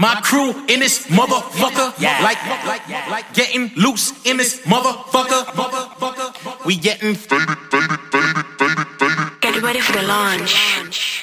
My crew in this motherfucker, yeah. like, like, like getting loose in this motherfucker, motherfucker. We getting faded, faded, faded, faded, faded. Get ready for the launch.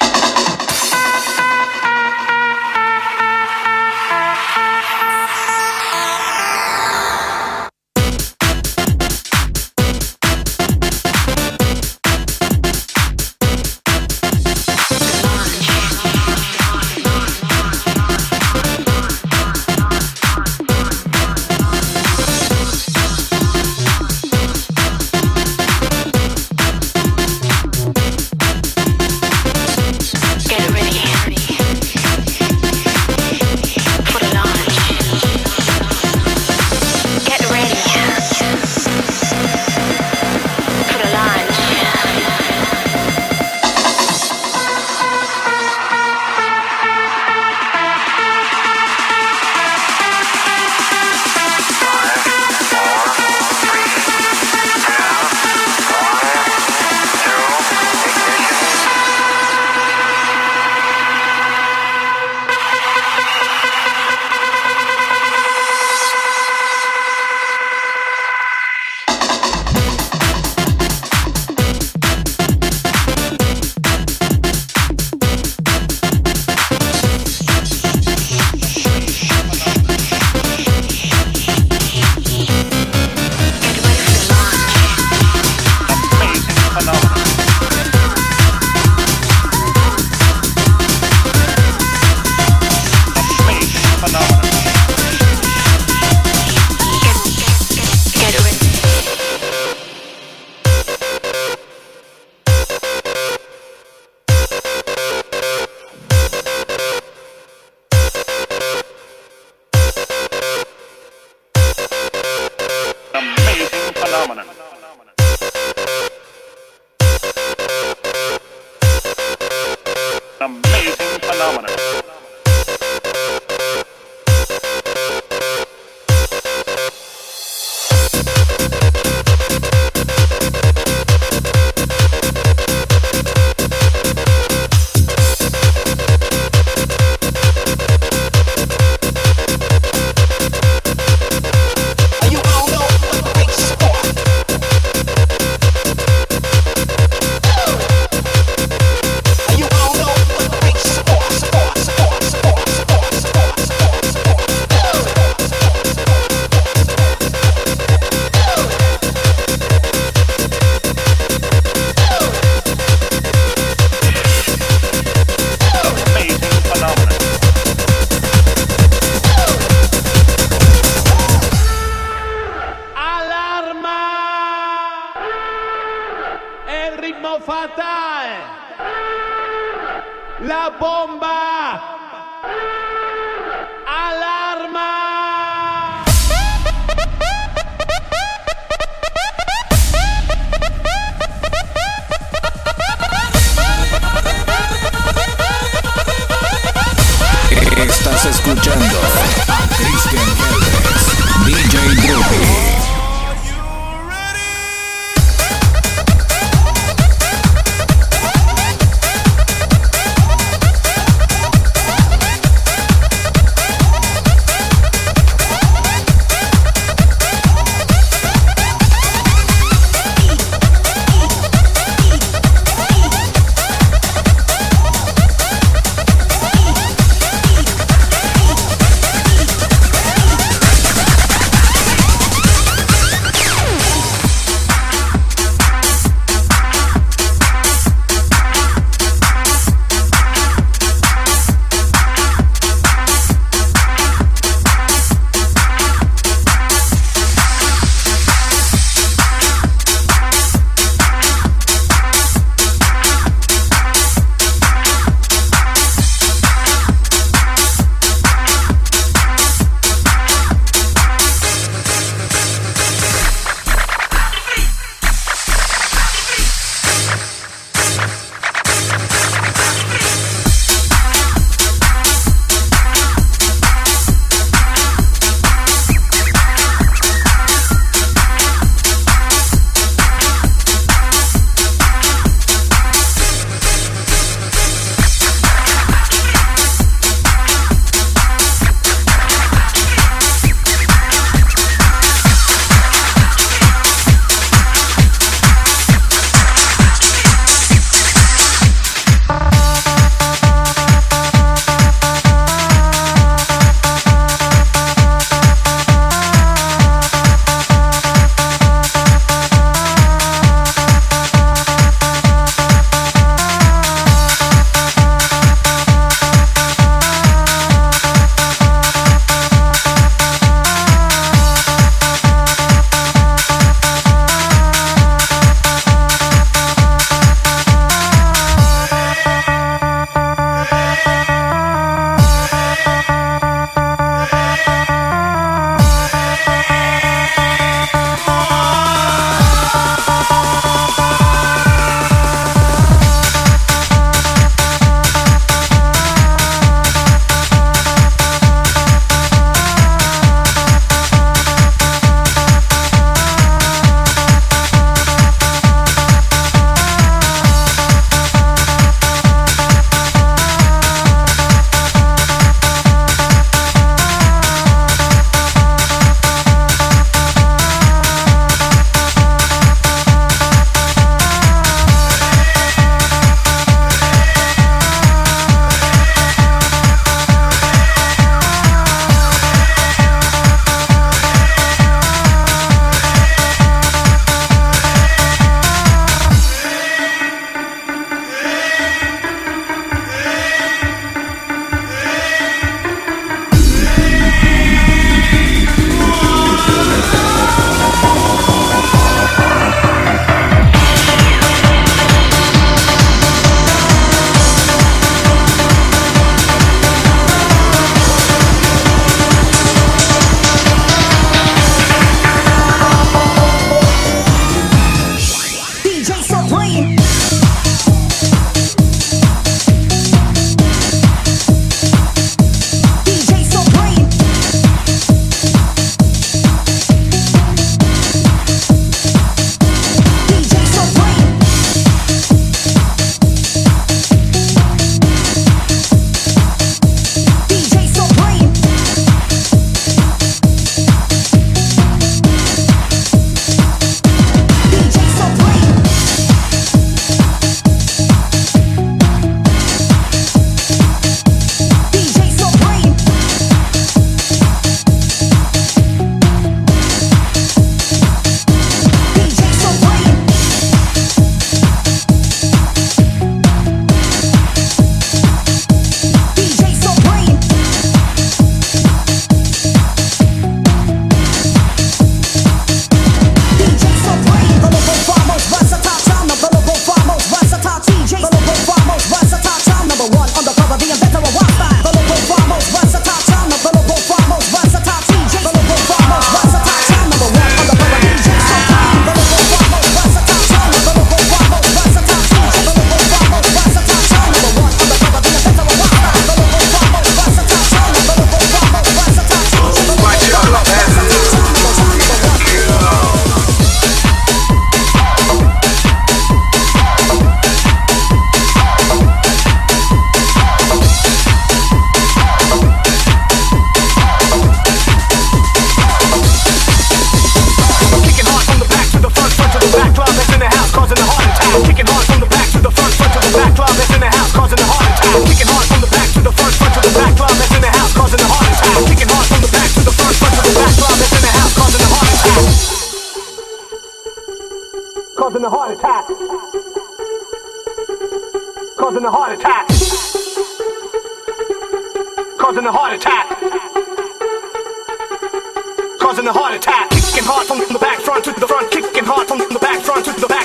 causing a heart attack. Causing a heart attack. Causing a heart attack. Causing a heart attack. Kicking hard from the back front to the front. Kicking hard from the back front to the back.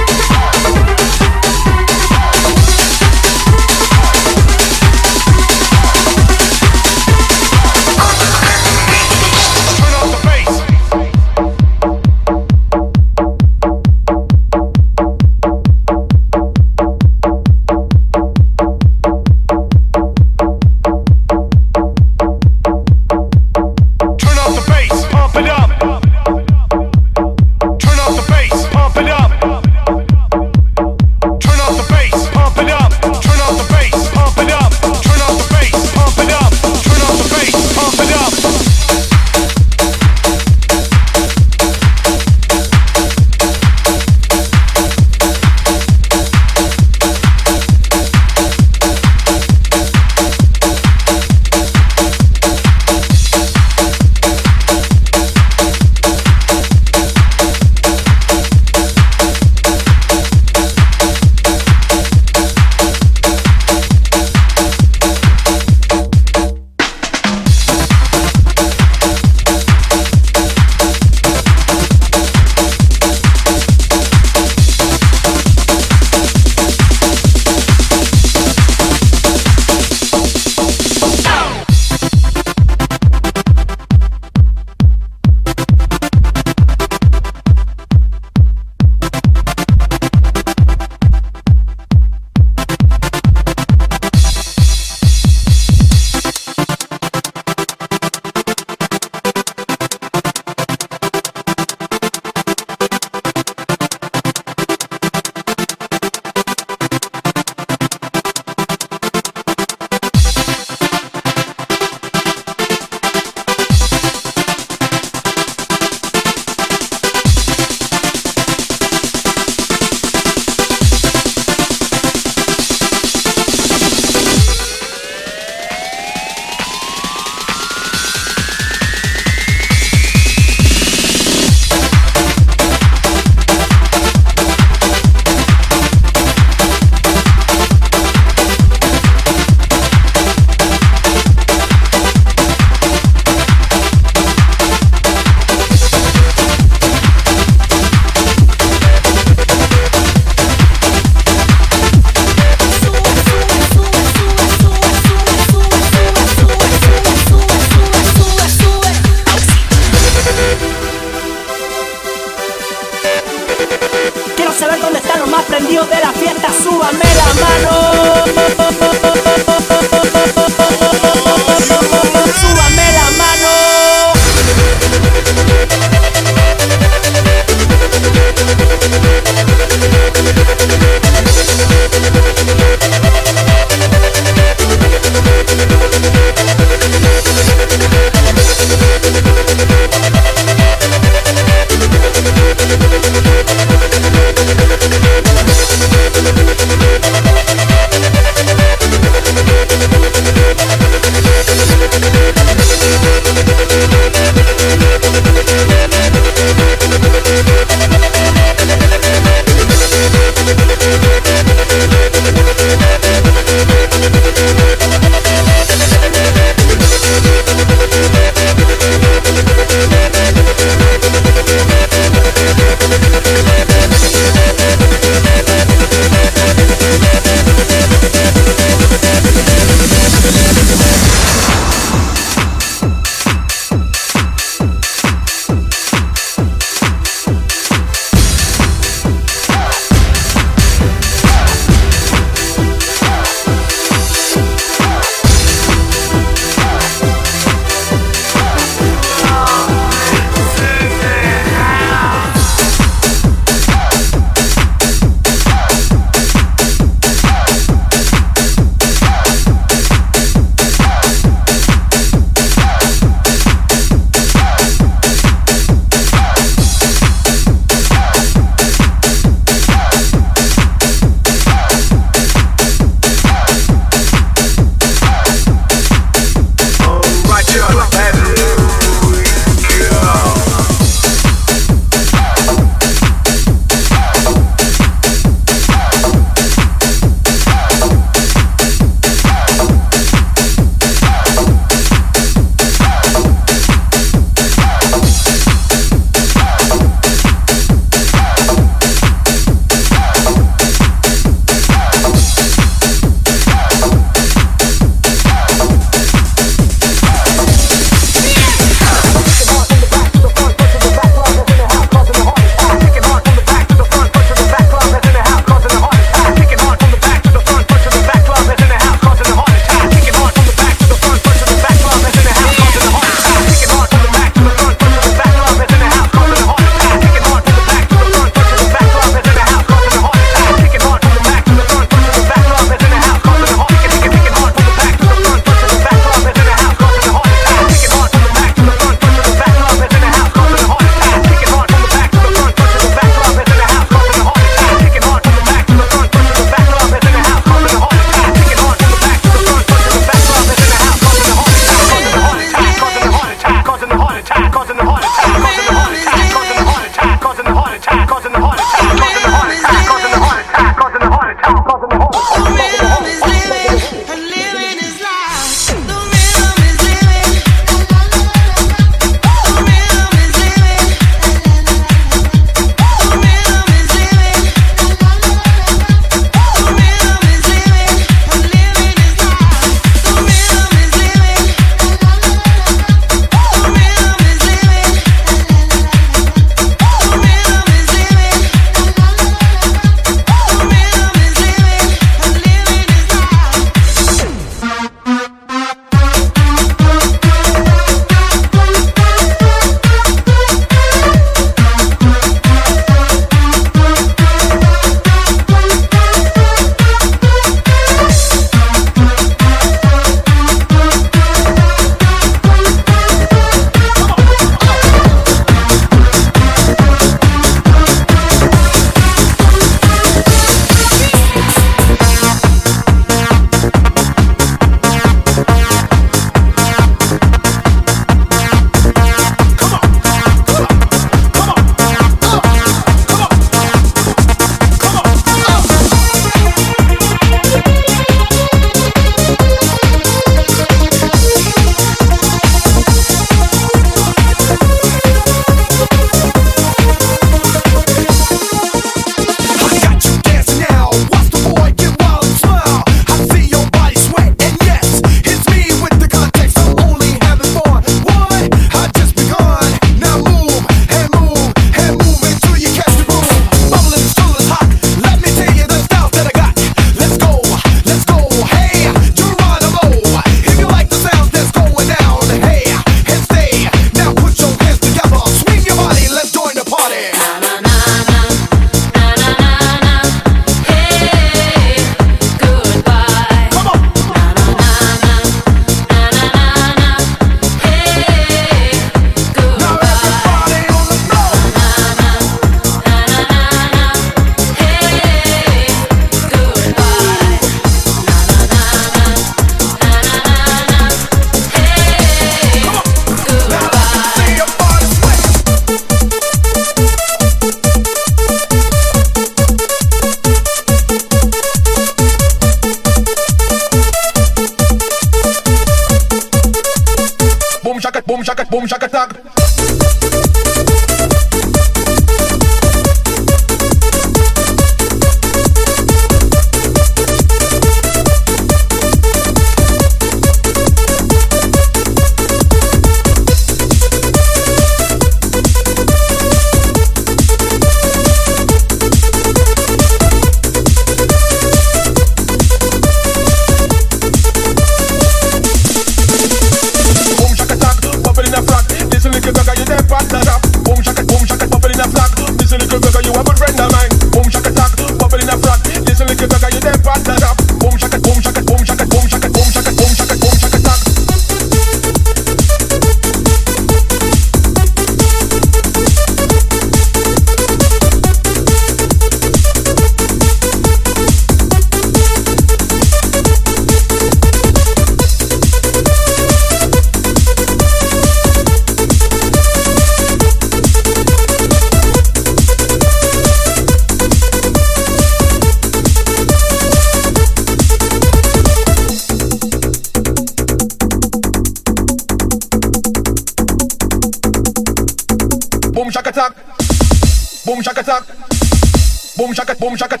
bom, jaca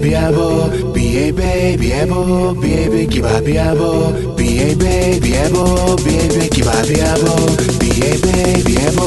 biabo, biebe, biebo, biebe, kiba biebe, biebo, biebe, kiba biebe, biebo.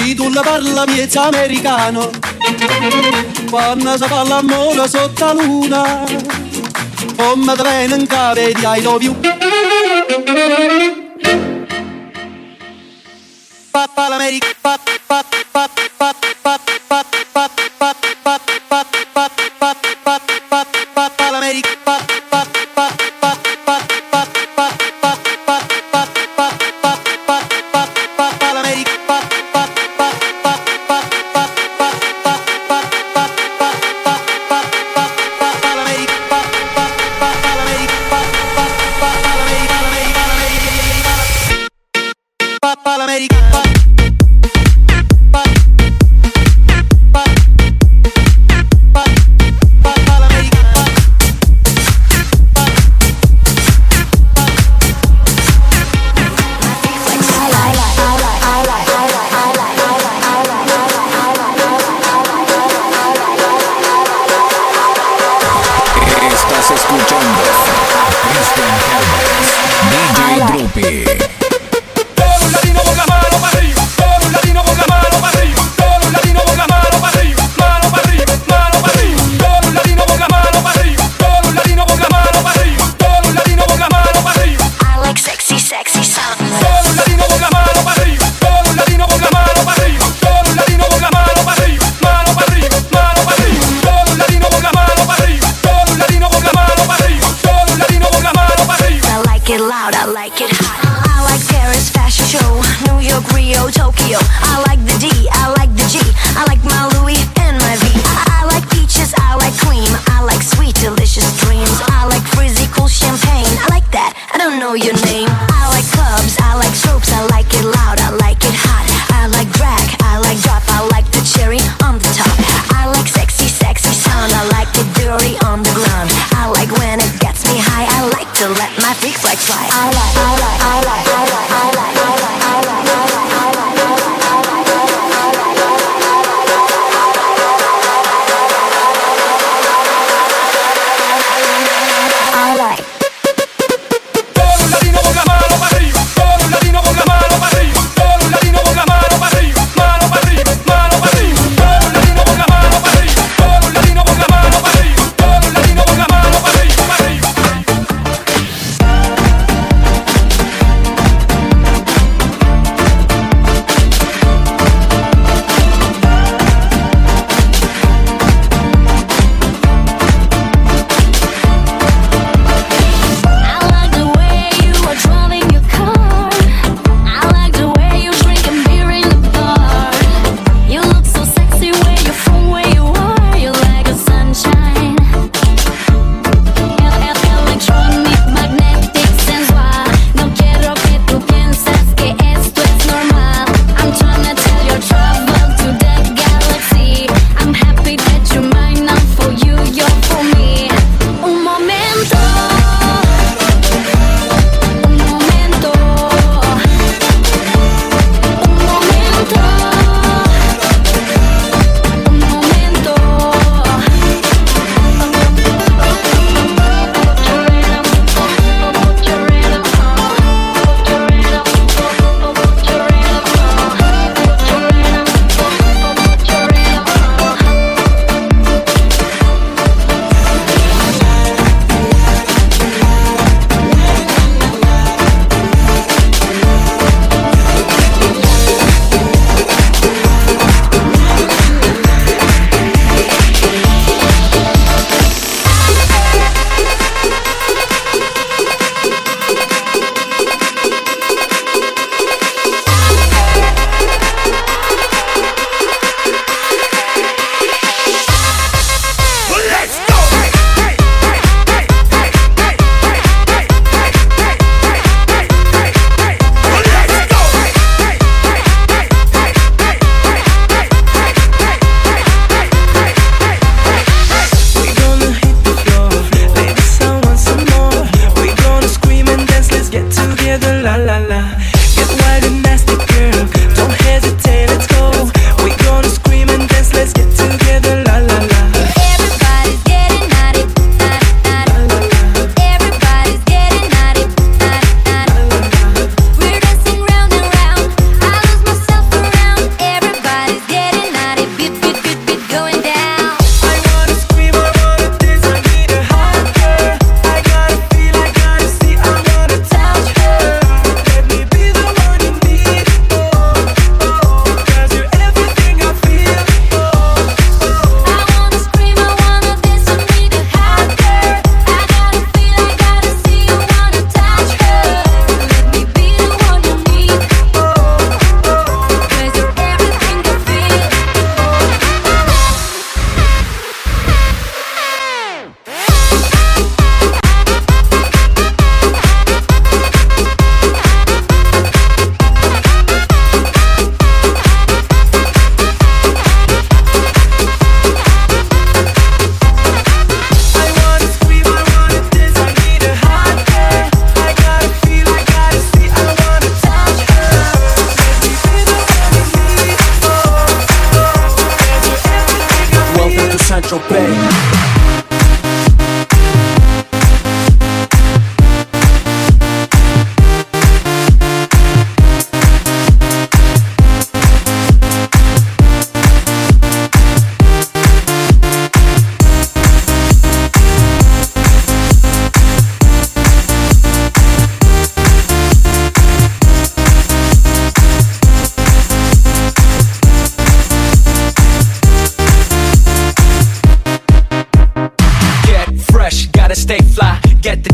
Si tu ne parla miezza americano Quando si parla a sotto la luna con te in cave di I love you Papa l'America, pat pat pat. papa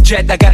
Джедака.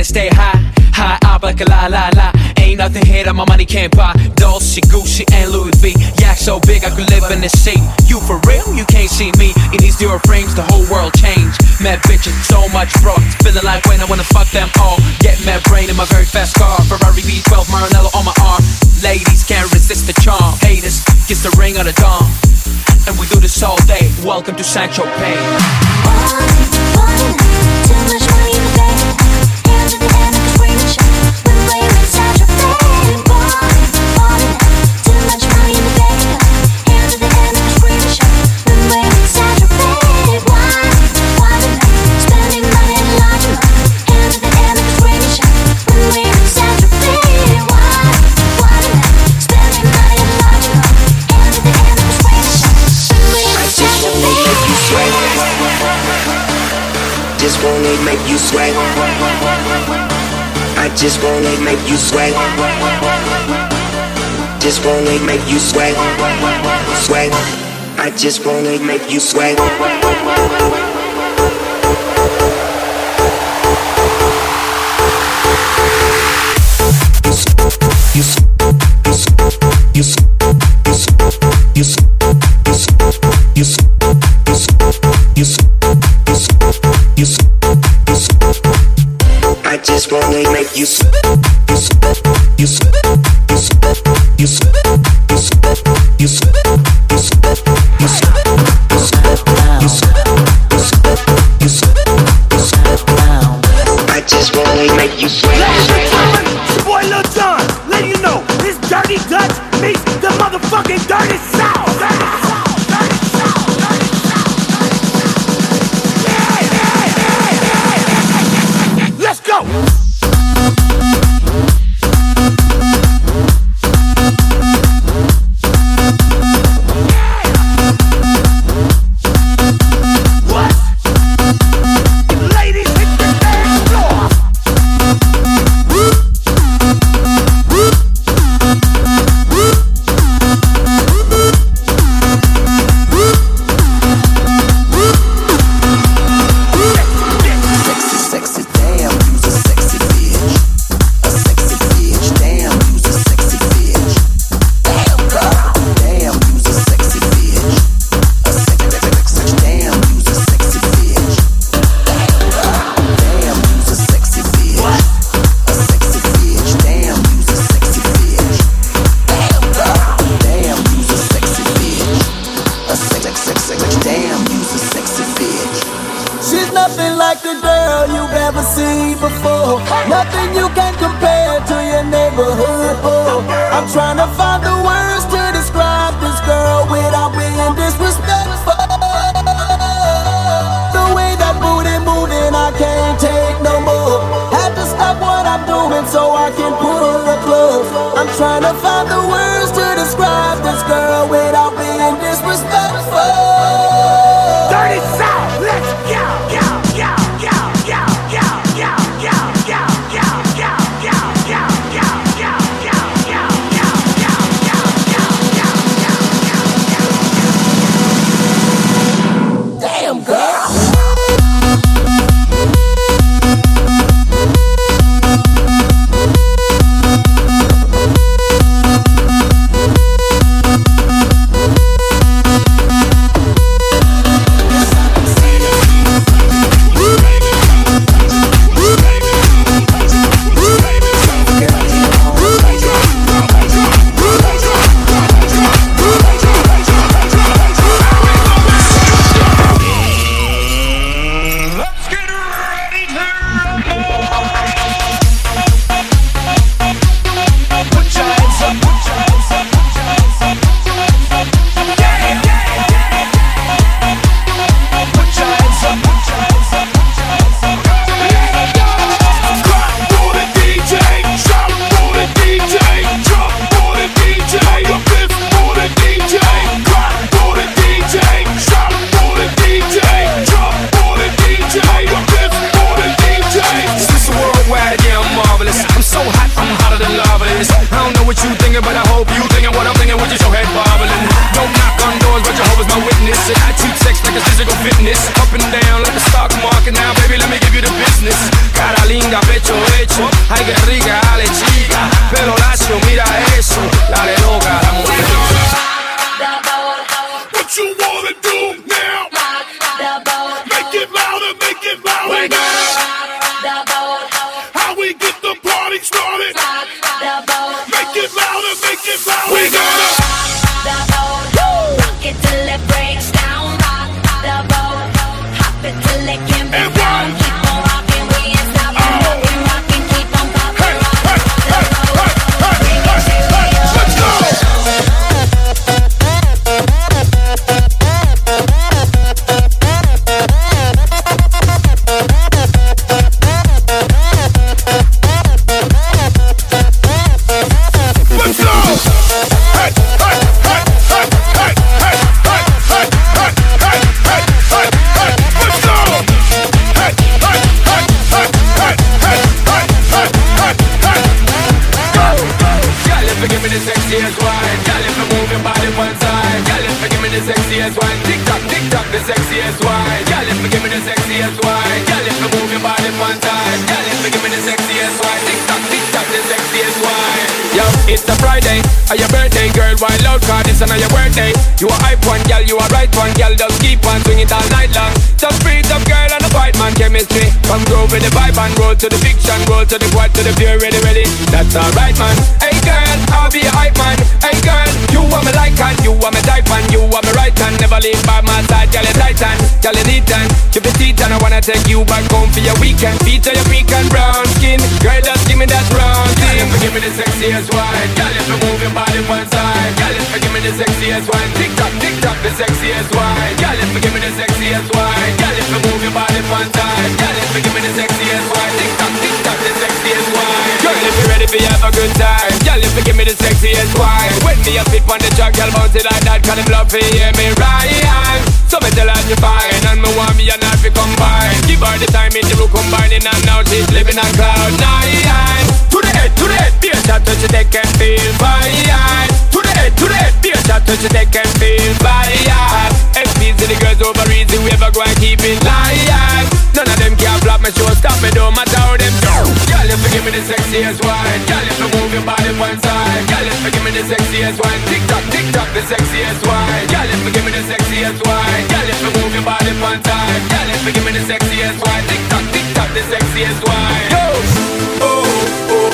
Just wanna make you sweat. Just wanna make you sweat. Sweat. I just wanna make you sweat. It's a Friday, are your birthday, girl? Out, cause this is your birthday. You a hype one, girl, you a right one Girl, just keep on swing it all night long. Just breathe up, girl, and a fight man chemistry. Come groove with the vibe and roll to the fiction Roll to the quad, to the pure, ready, ready That's alright, man. Hey, girl, I'll be a hype man. Hey, girl, you want me like and You want me type and you want me right hand. Never leave by my side, girl, you titan Girl, you neat and keep it teeth And I wanna take you back home for your weekend. Feature your and brown skin. Girl, just give me that brown thing. Girl, give me the sexiest wine. Girl, if you move your body one side. Girl, if you give me the sexiest wine. Tick tock, tick tock, the sexiest wine. Girl, if you give me the sexiest wine. Girl, if you move your body one side. Girl, if you give me the sexiest wine. Tick tock, tick tock, the sexiest wine Girl, if you ready for have a good time Girl, if you give me the sexiest wine. When me a fit on the track, girl, bounce it like that Cause them love hear me right. So me tell her you fine And me want me and her to combine. Give her the time in the room combining And now she's living on cloud nine. To the head, to the head Be a shot touch it, they can feel fine. To the head, to the head Be a shot touch it, they can feel fine. XP's to the girls over easy We ever go and keep it live None of them can flop me show Stop me, don't matter how them do. Girl, if you give me the sexiest wine Girl, if you move your body one side Girl, if you give me the sexiest wine Tick tock, tick tock, the sexiest wine. Girl, if you give me the sexiest wine Girl, if you move your body one side Girl, if you give me the sexiest wine Tick tock, tick tock, the sexiest wine. Yo! Oh, oh,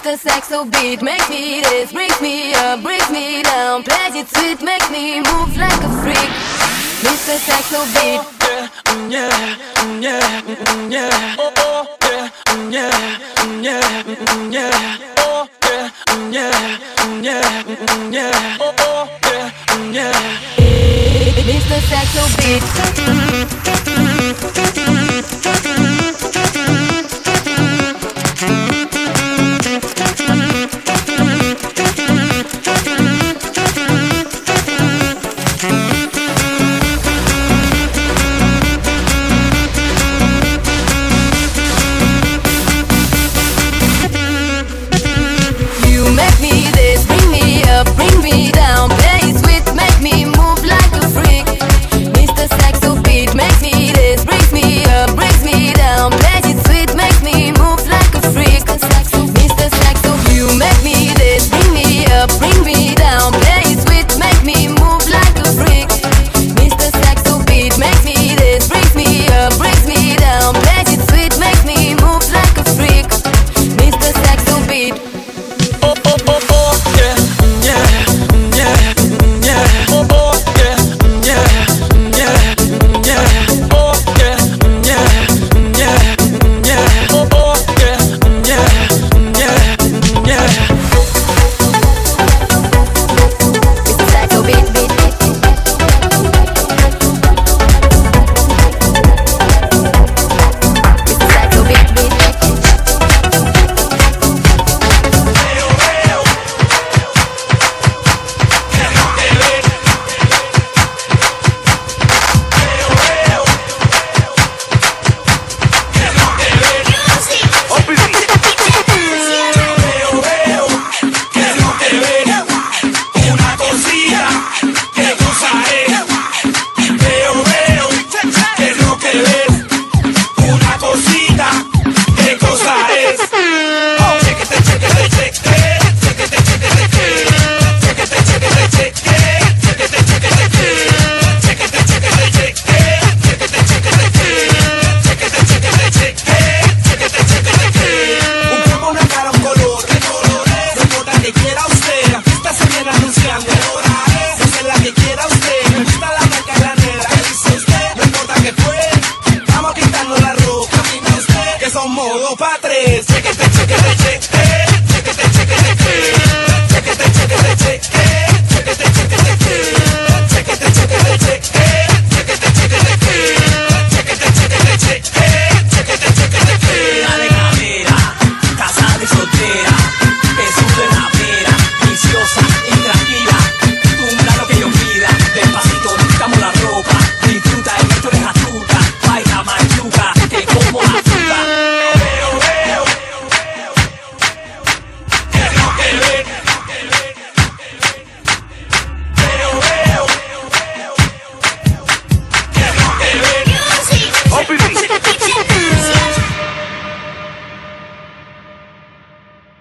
Mr. the saxo beat, makes me dance, break me up, break me down. play it sweet, make me move like a freak. Mr. the beat. Oh, yeah, mm, yeah, mm, yeah, mm, yeah. Oh, oh, yeah, yeah, yeah, yeah. Oh, yeah, yeah, yeah, yeah. Oh, oh, yeah, yeah. It's the saxo beat.